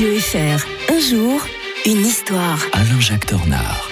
Radio FR. Un jour, une histoire. Alain-Jacques Dornard.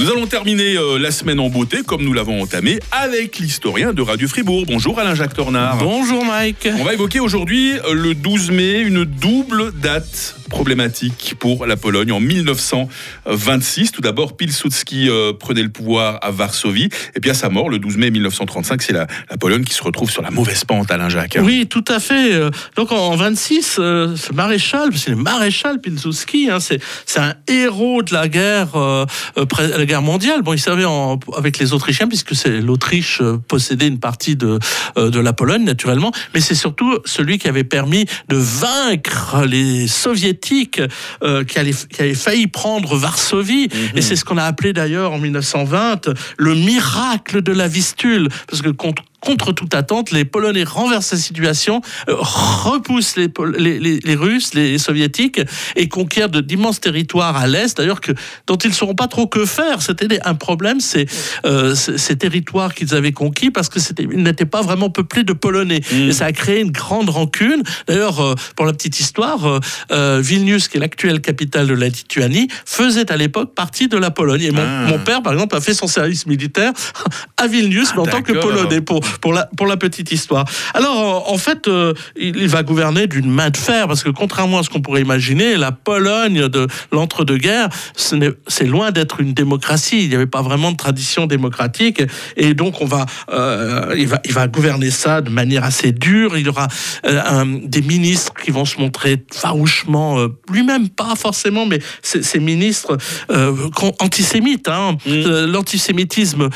Nous allons terminer euh, la semaine en beauté, comme nous l'avons entamé, avec l'historien de Radio Fribourg. Bonjour Alain-Jacques Tornard. Bonjour Mike. On va évoquer aujourd'hui euh, le 12 mai, une double date problématique pour la Pologne en 1926. Tout d'abord, Pilsudski euh, prenait le pouvoir à Varsovie. Et puis à sa mort, le 12 mai 1935, c'est la, Pologne qui se retrouve sur la mauvaise pente, Alain-Jacques. Oui, tout à fait. Euh, Donc en en 26, euh, ce maréchal, c'est le maréchal Pilsudski, hein, c'est un héros de la guerre, euh, la guerre mondiale. Bon, il servait avec les Autrichiens puisque c'est l'Autriche possédait une partie de de la Pologne naturellement, mais c'est surtout celui qui avait permis de vaincre les soviétiques euh, qui, allaient- qui avaient failli prendre Varsovie. Et c'est ce qu'on a appelé d'ailleurs en 1920 le miracle de la Vistule, parce que contre contre toute attente, les Polonais renversent la situation, euh, repoussent les, Pol- les, les- les Russes, les Soviétiques, et conquièrent d'immenses territoires à l'Est, d'ailleurs, que, dont ils ne sauront pas trop que faire. C'était un problème, c'est euh, ces territoires qu'ils avaient conquis, parce que c'était- ils n'étaient pas vraiment peuplés de Polonais. Et ça a créé une grande rancune. D'ailleurs, euh, pour la petite histoire, euh, Vilnius, qui est l'actuelle capitale de la Lituanie, faisait à l'époque partie de la Pologne. Et mon, Ah. mon père, par exemple, a fait son service militaire à Vilnius, mais en tant que. Polonais, pour, pour, la, pour la petite histoire. Alors, en fait, euh, il, va gouverner d'une main de fer, parce que contrairement à ce qu'on pourrait imaginer, la Pologne de l'entre-deux-guerres, c'est loin d'être une démocratie. Il n'y avait pas vraiment de tradition démocratique. Et donc, on va, euh, il, va, il va gouverner ça de manière assez dure. Il y aura euh, un- des ministres qui vont se montrer farouchement, lui-même pas forcément, mais ces, ministres antisémites. Hein, Euh, L'antisémitisme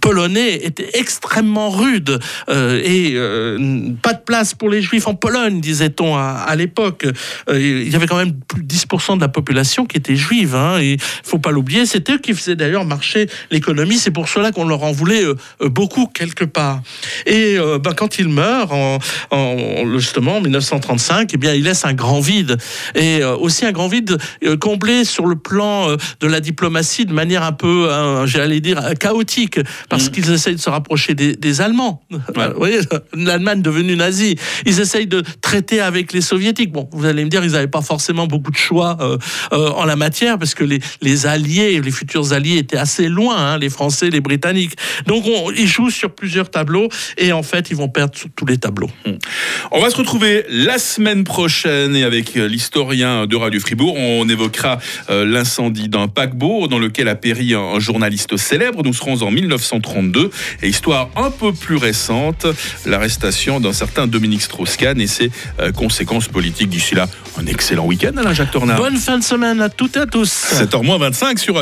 polonais était extrêmement rude euh, et euh, pas de place pour les juifs en Pologne, disait-on à, à l'époque. Euh, il y avait quand même plus de 10% de la population qui était juive. Hein, et faut pas l'oublier, c'est eux qui faisaient d'ailleurs marcher l'économie. C'est pour cela qu'on leur en voulait beaucoup quelque part. Et ben, quand il meurt, en, en- justement en 1935, eh bien, il laisse un grand vide. Et aussi un grand vide comblé sur le plan de la diplomatie de manière un peu, euh, j'allais dire, chaotique, parce qu'ils essayent de se rapprocher des, des Allemands. Vous voyez, l'Allemagne devenue nazie. Ils essayent de traiter avec les Soviétiques. Bon, vous allez me dire, ils n'avaient pas forcément beaucoup de choix euh, euh, en la matière, parce que les, les alliés, les futurs alliés étaient assez loin, hein, les Français, les Britanniques. Donc, on, ils jouent sur plusieurs tableaux, et en fait, ils vont perdre sur tous les tableaux. On va se retrouver la semaine prochaine et avec euh, l'historien de Radio Fribourg. On évoquera l'incendie d'un paquebot dans lequel a péri un journaliste célèbre. Nous serons en 1932 et histoire un peu plus récente, l'arrestation d'un certain Dominique Strauss-Kahn et ses euh, conséquences politiques. D'ici là, un excellent week-end Alain Jacques Tornard. Bonne fin de semaine à toutes et à tous. 7h25 sur